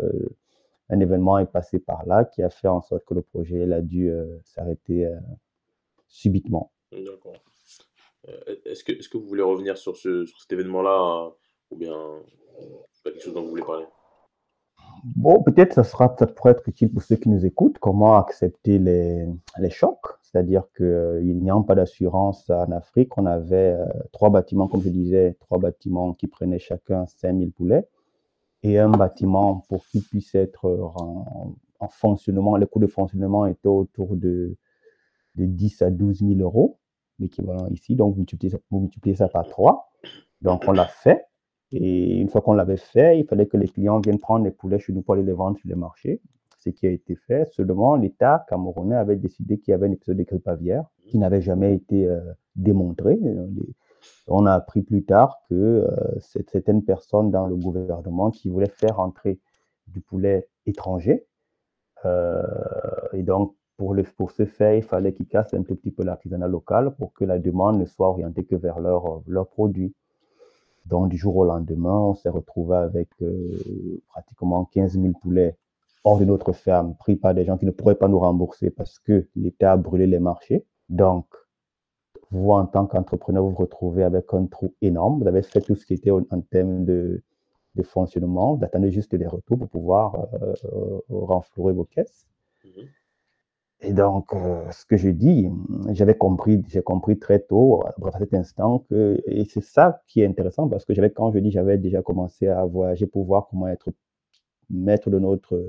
un événement est passé par là qui a fait en sorte que le projet a dû s'arrêter subitement. D'accord. Euh, est-ce que, est que vous voulez revenir sur, ce, sur cet événement-là ou bien c'est pas quelque chose dont vous voulez parler? Bon, peut-être ça sera, ça pourrait être utile pour ceux qui nous écoutent. Comment accepter les, les chocs C'est-à-dire qu'il euh, n'y a pas d'assurance en Afrique. On avait euh, trois bâtiments, comme je disais, trois bâtiments qui prenaient chacun 5000 poulets et un bâtiment pour qu'il puisse être en, en, fonctionnement. Les coûts de fonctionnement étaient autour de, de 10 à 12 000 euros l'équivalent ici. Donc, vous multipliez, vous multipliez ça par 3. Donc, on l'a fait. Et une fois qu'on l'avait fait, il fallait que les clients viennent prendre les poulets chez nous pour aller les vendre sur les marchés. ce qui a été fait. Seulement, l'État camerounais avait décidé qu'il y avait un épisode de grippe aviaire qui n'avait jamais été euh, démontré. On a appris plus tard que euh, certaines personnes dans le gouvernement qui voulaient faire entrer du poulet étranger. Euh, et donc, pour, ce faire, il fallait qu'ils cassent un tout petit peu l'artisanat local pour que la demande ne soit orientée que vers leurs leur produits. Donc, du jour au lendemain, on s'est retrouvé avec euh, pratiquement 15 000 poulets hors de notre ferme, pris par des gens qui ne pourraient pas nous rembourser parce que l'État a brûlé les marchés. Donc, vous, en tant qu'entrepreneur, vous vous retrouvez avec un trou énorme. Vous avez fait tout ce qui était en, termes de, fonctionnement. Vous attendez juste les retours pour pouvoir euh, renflouer vos caisses. Mhm. Et donc, euh, ce que je dis, j'avais compris, j'ai compris très tôt, à cet instant, que, et c'est ça qui est intéressant parce que j'avais, quand je dis, j'avais déjà commencé à voyager pour voir comment être maître de notre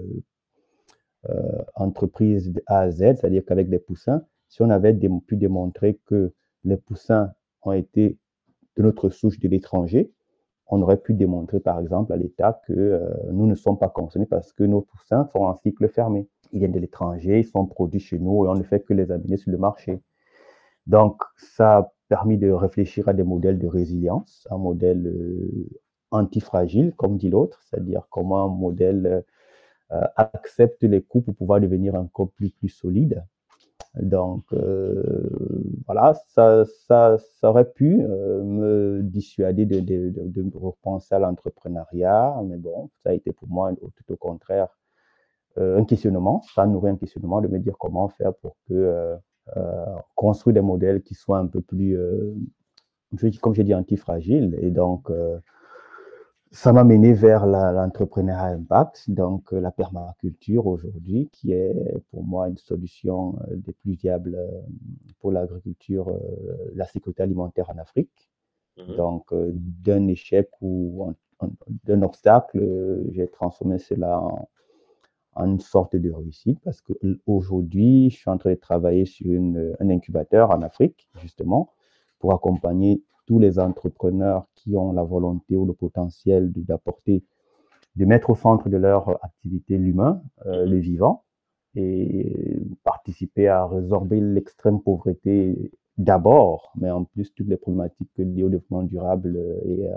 euh, entreprise A à Z, c'est-à-dire qu'avec des poussins, si on avait pu démontrer que les poussins ont été de notre souche de l'étranger, on aurait pu démontrer, par exemple, à l'État que euh, nous ne sommes pas concernés parce que nos poussins sont en cycle fermé. Ils viennent de l'étranger, ils sont produits chez nous et on ne fait que les amener sur le marché. Donc, ça a permis de réfléchir à des modèles de résilience, un modèle euh, antifragile, comme dit l'autre, c'est-à-dire comment un modèle euh, accepte les coûts pour pouvoir devenir encore plus, solide. Donc, euh, voilà, ça, ça, ça, aurait pu euh, me dissuader de, de, de, repenser à l'entrepreneuriat, mais bon, ça a été pour moi tout au contraire un questionnement, ça a nourri un questionnement de me dire comment faire pour que construire des modèles qui soient un peu plus, comme j'ai dit, antifragiles. Et donc, ça m'a mené vers l'entrepreneuriat impact, donc euh, la permaculture aujourd'hui, qui est pour moi une solution euh, des plus viables euh, pour l'agriculture, la sécurité alimentaire en Afrique. Mmh donc, d'un échec ou d'un obstacle, j'ai transformé cela en, une sorte de réussite parce qu'aujourd'hui, je suis en train de travailler sur une, un incubateur en Afrique, justement, pour accompagner tous les entrepreneurs qui ont la volonté ou le potentiel d'apporter, de, mettre au centre de leur activité l'humain, euh, le vivant, et participer à résorber l'extrême pauvreté d'abord, mais en plus toutes les problématiques liées au développement durable et euh,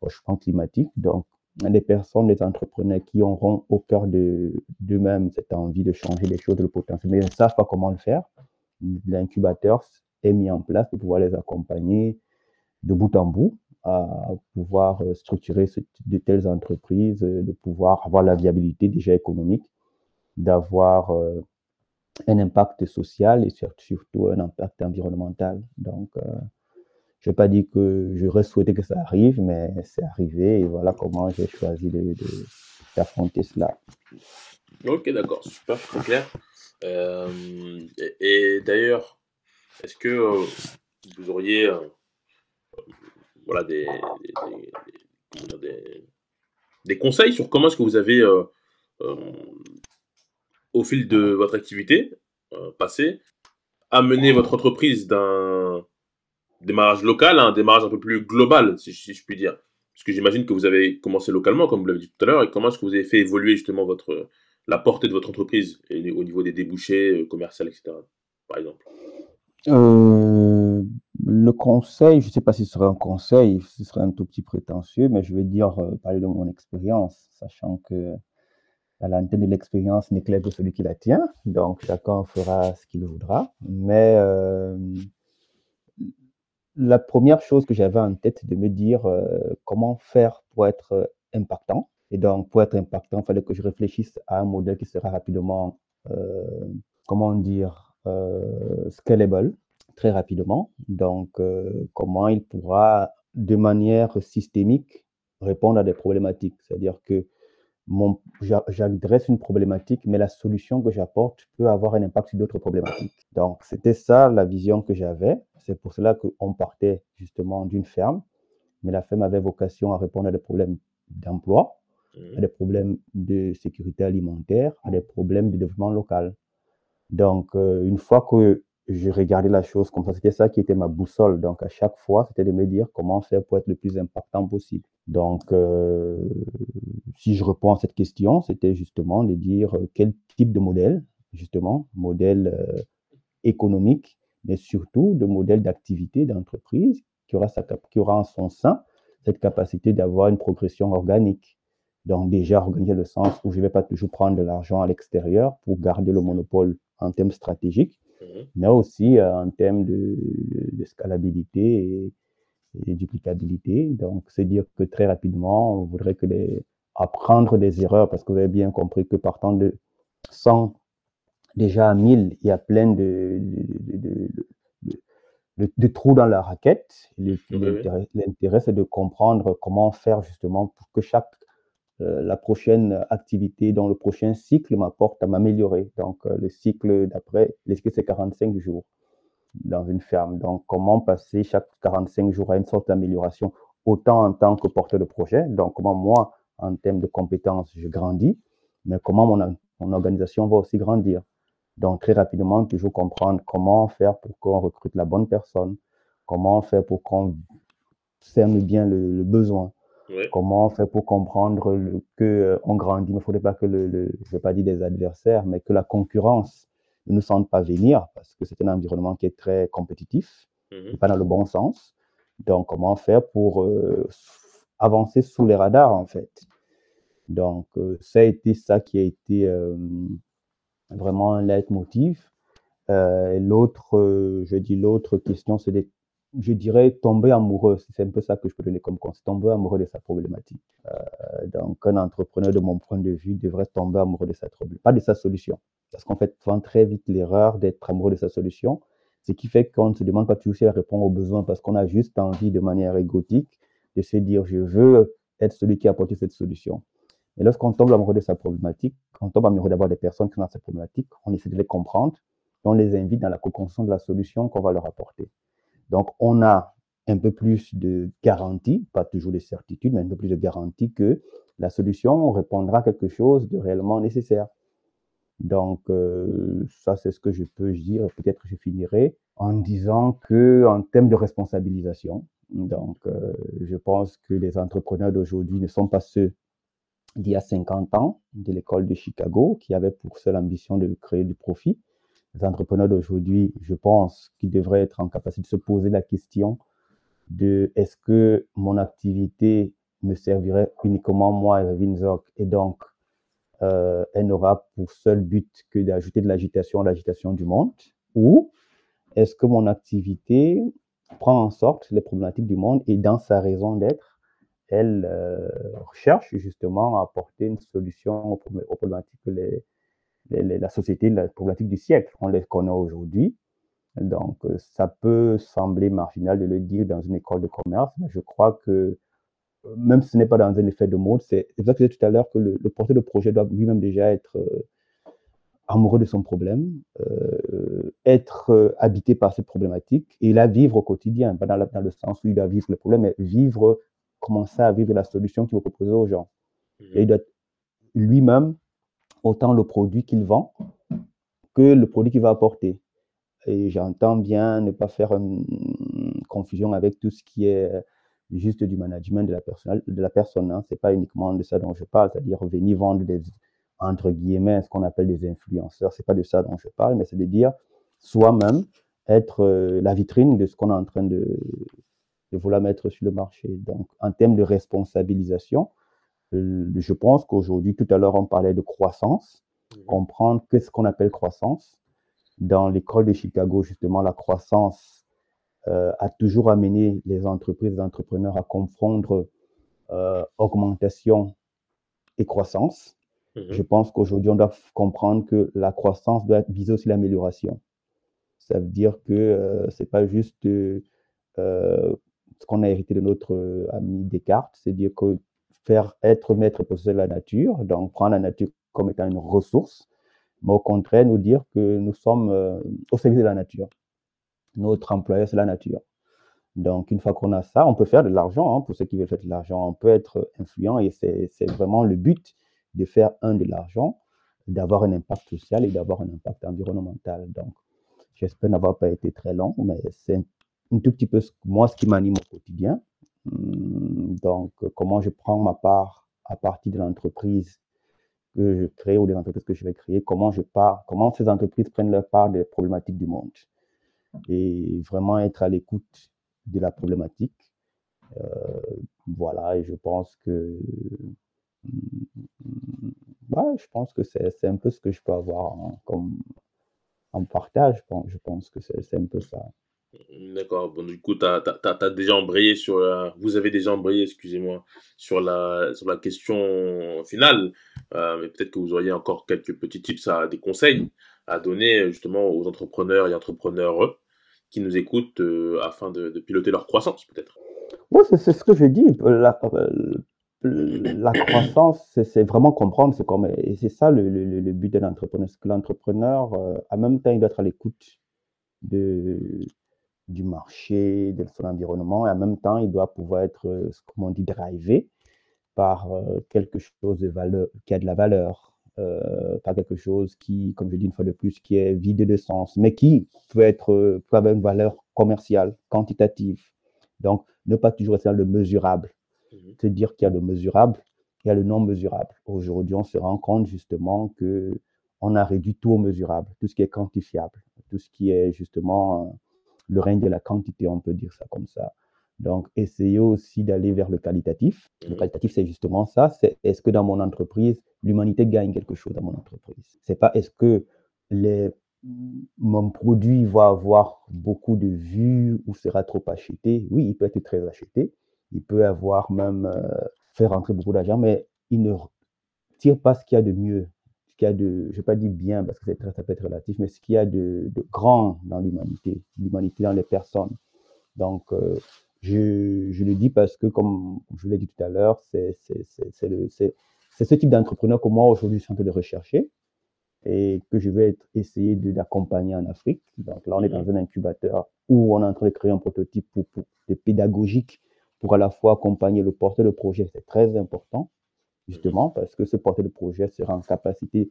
au changement climatique. Donc, des personnes, des entrepreneurs qui auront au cœur d'eux-mêmes cette envie de changer les choses, le potentiel, mais ils ne savent pas comment le faire. L'incubateur est mis en place pour pouvoir les accompagner, de bout en bout à pouvoir euh, structurer de telles entreprises, euh, de pouvoir avoir la viabilité déjà économique, d'avoir euh, un impact social et surtout un impact environnemental. Donc, je ne vais pas dire que j'aurais souhaité que ça arrive, mais c'est arrivé et voilà comment j'ai choisi d'affronter cela. Ok, d'accord, super, très clair. et, et d'ailleurs, est-ce que vous auriez voilà, des, des, conseils sur comment est-ce que vous avez, euh, euh, au fil de votre activité euh, passée, amené votre entreprise d'un démarrage local à un démarrage un peu plus global, si, je puis dire. Parce que j'imagine que vous avez commencé localement, comme vous l'avez dit tout à l'heure, et comment est-ce que vous avez fait évoluer justement votre, la portée de votre entreprise au niveau des débouchés commerciaux, etc. Par exemple? Euh, le conseil, je ne sais pas si ce serait un conseil, ce serait un tout petit prétentieux, mais je vais dire, euh, parler de mon expérience, sachant que la l'antenne de l'expérience n'éclaire que celui qui la tient, donc chacun fera ce qu'il voudra. Mais euh, la première chose que j'avais en tête, de me dire comment faire pour être impactant. Et donc, pour être impactant, il fallait que je réfléchisse à un modèle qui sera rapidement, comment dire, euh, scalable très rapidement. Donc, euh, comment il pourra de manière systémique répondre à des problématiques. C'est-à-dire que j'adresse une problématique, mais la solution que j'apporte peut avoir un impact sur d'autres problématiques. Donc, c'était ça la vision que j'avais. C'est pour cela qu'on partait justement d'une ferme, mais la ferme avait vocation à répondre à des problèmes d'emploi, à mmh. des problèmes de sécurité alimentaire, à des problèmes de développement local. Donc, euh, une fois que je regardais la chose comme ça. C'était ça qui était ma boussole. Donc, à chaque fois, c'était de me dire comment faire pour être le plus impactant possible. Donc, euh, si je réponds à cette question, c'était justement de dire euh, quel type de modèle, justement, modèle euh, économique, mais surtout de modèle d'activité d'entreprise qui aura, sa, qui aura en son sein cette capacité d'avoir une progression organique. Donc, déjà, organiser le sens où je ne vais pas toujours prendre de l'argent à l'extérieur pour garder le monopole en termes stratégiques. Mais aussi euh, en termes de, de scalabilité et, duplicabilité. Donc, c'est dire que très rapidement, on voudrait que les, apprendre des erreurs, parce que vous avez bien compris que partant de 100 déjà à 1000, il y a plein de, de, de, de trous dans la raquette. L'intérêt, c'est de comprendre comment faire justement pour que chaque la prochaine activité dans le prochain cycle m'apporte à m'améliorer. Donc, euh, le cycle d'après, cycle, c'est 45 jours dans une ferme? Donc, comment passer chaque 45 jours à une sorte d'amélioration, autant en tant que porteur de projet, donc comment moi, en termes de compétences, je grandis, mais comment mon, organisation va aussi grandir? Donc, très rapidement, toujours comprendre comment faire pour qu'on recrute la bonne personne, comment faire pour qu'on cerne bien le besoin, Comment on fait pour comprendre qu'on que euh, on grandit, mais il ne faudrait pas que le, je ne vais pas dire des adversaires, mais que la concurrence ne nous sente pas venir parce que c'est un environnement qui est très compétitif, mmh pas dans le bon sens. Donc, comment faire pour euh, avancer sous les radars, en fait? Donc, euh, ça a été ça qui a été vraiment un leitmotiv. l'autre, je dis l'autre question, c'est je dirais, tomber amoureux. C'est un peu ça que je peux donner comme conseil. Tomber amoureux de sa problématique. Euh, donc, un entrepreneur, de mon point de vue, devrait tomber amoureux de sa problématique, pas de sa solution. Parce qu'en fait, font très vite l'erreur d'être amoureux de sa solution, ce qui fait qu'on ne se demande pas toujours si elle répond aux besoins, parce qu'on a juste envie, de manière égotique, de se dire, je veux être celui qui a apporté cette solution. Mais lorsqu'on tombe amoureux de sa problématique, on tombe amoureux d'avoir des personnes qui ont cette problématique, on essaie de les comprendre, et on les invite dans la co-construction de la solution qu'on va leur apporter. Donc, on a un peu plus de garantie, pas toujours de certitude, mais un peu plus de garantie que la solution répondra à quelque chose de réellement nécessaire. Donc, euh, ça, c'est ce que je peux dire. Peut-être je finirai en disant que, en termes de responsabilisation, euh, je pense que les entrepreneurs d'aujourd'hui ne sont pas ceux d'il y a 50 ans de l'école de Chicago qui avaient pour seule ambition de créer du profit, les entrepreneurs d'aujourd'hui, je pense qu'ils devraient être en capacité de se poser la question de est-ce que mon activité me servirait uniquement moi, Winzok, et donc euh, elle n'aura pour seul but que d'ajouter de l'agitation à l'agitation du monde, ou est-ce que mon activité prend en sorte les problématiques du monde et dans sa raison d'être, elle euh, cherche justement à apporter une solution aux, problématiques que les, la société, la problématique du siècle. On les connaît aujourd'hui. Donc, euh, ça peut sembler marginal de le dire dans une école de commerce, mais je crois que euh, même si ce n'est pas dans un effet de mode, c'est exactement que je disais tout à l'heure que le, porteur de projet doit lui-même déjà être euh, amoureux de son problème, être habité par cette problématique et la vivre au quotidien, pas dans, le sens où il doit vivre le problème, mais vivre, commencer à vivre la solution qu'il va proposer aux gens. Et il doit lui-même autant le produit qu'il vend que le produit qu'il va apporter. Et j'entends bien ne pas faire une confusion avec tout ce qui est juste du management de la personne. De la personne hein. Ce n'est pas uniquement de ça dont je parle, c'est-à-dire venir vendre des, entre guillemets, ce qu'on appelle des influenceurs. Ce n'est pas de ça dont je parle, mais c'est de dire soi-même être euh, la vitrine de ce qu'on est en train de, de vouloir mettre sur le marché. Donc, en termes de responsabilisation, euh, je pense qu'aujourd'hui, tout à l'heure, on parlait de croissance, mmh comprendre qu'est-ce qu'on appelle croissance. Dans l'école de Chicago, justement, la croissance euh, a toujours amené les entreprises, les entrepreneurs à confondre euh, augmentation et croissance. Mmh je pense qu'aujourd'hui, on doit comprendre que la croissance doit viser aussi l'amélioration. Ça veut dire que ce n'est pas juste ce qu'on a hérité de notre ami Descartes, c'est dire que faire être maître possesseur de la nature, donc prendre la nature comme étant une ressource, mais au contraire nous dire que nous sommes euh, au service de la nature. Notre employeur, c'est la nature. Donc, une fois qu'on a ça, on peut faire de l'argent. Hein, pour ceux qui veulent faire de l'argent, on peut être influent et c'est vraiment le but de faire un de l'argent, d'avoir un impact social et d'avoir un impact environnemental. Donc, J'espère n'avoir pas été très long, mais c'est un, tout petit peu moi ce qui m'anime au quotidien. Hum, donc, comment je prends ma part à partir de l'entreprise que je crée ou des entreprises que je vais créer, comment ces entreprises prennent leur part des problématiques du monde? Et vraiment être à l'écoute de la problématique. Euh, voilà, et je pense que hum, je pense que c'est un peu ce que je peux avoir comme en partage. je pense que c'est un peu ça. D'accord. Bon, du coup, tu as, déjà embrayé sur la... Vous avez déjà embrayé, excusez-moi, sur la, sur la question finale. Euh, mais peut-être que vous auriez encore quelques petits tips, des conseils à donner justement aux entrepreneurs et entrepreneurs qui nous écoutent euh, afin de, piloter leur croissance, peut-être. Oui, c'est ce que je dis. La, croissance, c'est vraiment comprendre. C'est comme, et c'est ça le, le, but de l'entrepreneur. que l'entrepreneur, euh, en même temps, il doit être à l'écoute de du marché, de son environnement, et en même temps, il doit pouvoir être, euh, comme on dit, drivé par euh, quelque chose de valeur, qui a de la valeur, euh, pas quelque chose qui, comme je dis une fois de plus, qui est vide de sens, mais qui peut être, peut avoir une valeur commerciale, quantitative. Donc, ne pas toujours rester dans le mesurable. C'est mmh dire qu'il y a le mesurable, il y a le non mesurable. Aujourd'hui, on se rend compte justement que on a réduit tout au mesurable, tout ce qui est quantifiable, tout ce qui est justement le règne de la quantité, on peut dire ça comme ça. Donc, essayez aussi d'aller vers le qualitatif. Le mmh. qualitatif, c'est justement ça. C'est est-ce que dans mon entreprise, l'humanité gagne quelque chose dans mon entreprise? C'est pas est-ce que les, mon produit va avoir beaucoup de vues ou sera trop acheté. Oui, il peut être très acheté. Il peut avoir même euh, faire rentrer beaucoup d'argent, mais il ne tire pas ce qu'il y a de mieux qu'il y a de, je ne vais pas dire bien parce que très, ça peut être relatif, mais ce qu'il y a de, grand dans l'humanité, l'humanité dans les personnes. Donc, euh, je, je, le dis parce que, comme je l'ai dit tout à l'heure, c'est ce type d'entrepreneur que moi, aujourd'hui, je suis en train de rechercher et que je vais être, essayer d'accompagner en Afrique. Donc là, on est dans un incubateur où on est en train de créer un prototype pour, pour des pédagogiques pour à la fois accompagner le porteur de projet. C'est très important justement, parce que ce porteur de projet sera en capacité,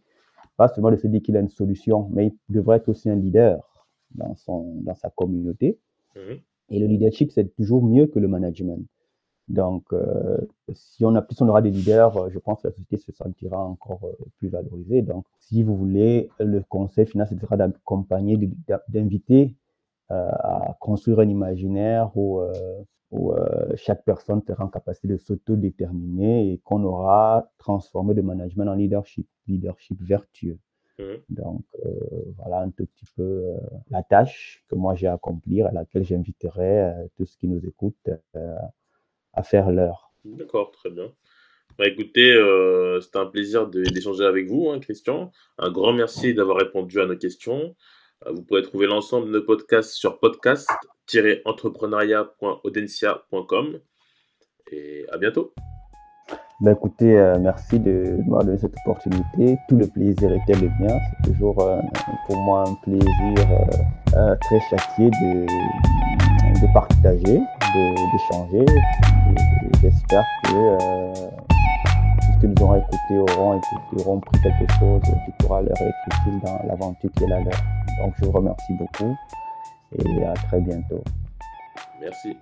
pas seulement de se dire qu'il a une solution, mais il devrait être aussi un leader dans, son, dans sa communauté. Mhm. Et le leadership, c'est toujours mieux que le management. Donc, euh, si on a plus on aura des leaders, euh, je pense que la société se sentira encore euh, plus valorisée. Donc, si vous voulez, le conseil final, sera d'accompagner, d'inviter à construire un imaginaire où où euh, chaque personne sera en capacité de s'autodéterminer et qu'on aura transformé le management en leadership, leadership vertueux. Mmh. Donc, euh, voilà un tout petit peu euh, la tâche que moi j'ai à accomplir, à laquelle j'inviterai tous ceux qui nous écoutent à faire leur. D'accord, très bien. Bah, écoutez, c'était un plaisir d'échanger avec vous, hein, Christian. Un grand merci d'avoir répondu à nos questions. Vous pouvez trouver l'ensemble de nos podcasts sur podcast entrepreneuriat.audencia.com. Et à bientôt. Ben écoutez, euh, merci de m'avoir donné cette opportunité. Tout le plaisir était le mien. C'est toujours euh, pour moi un plaisir euh, très châtié de partager, d'échanger. J'espère que que nous aurons écoutés auront, auront pris quelque chose qui pourra leur être utile dans l'aventure qui est la leur. Donc je vous remercie beaucoup et à très bientôt. Merci.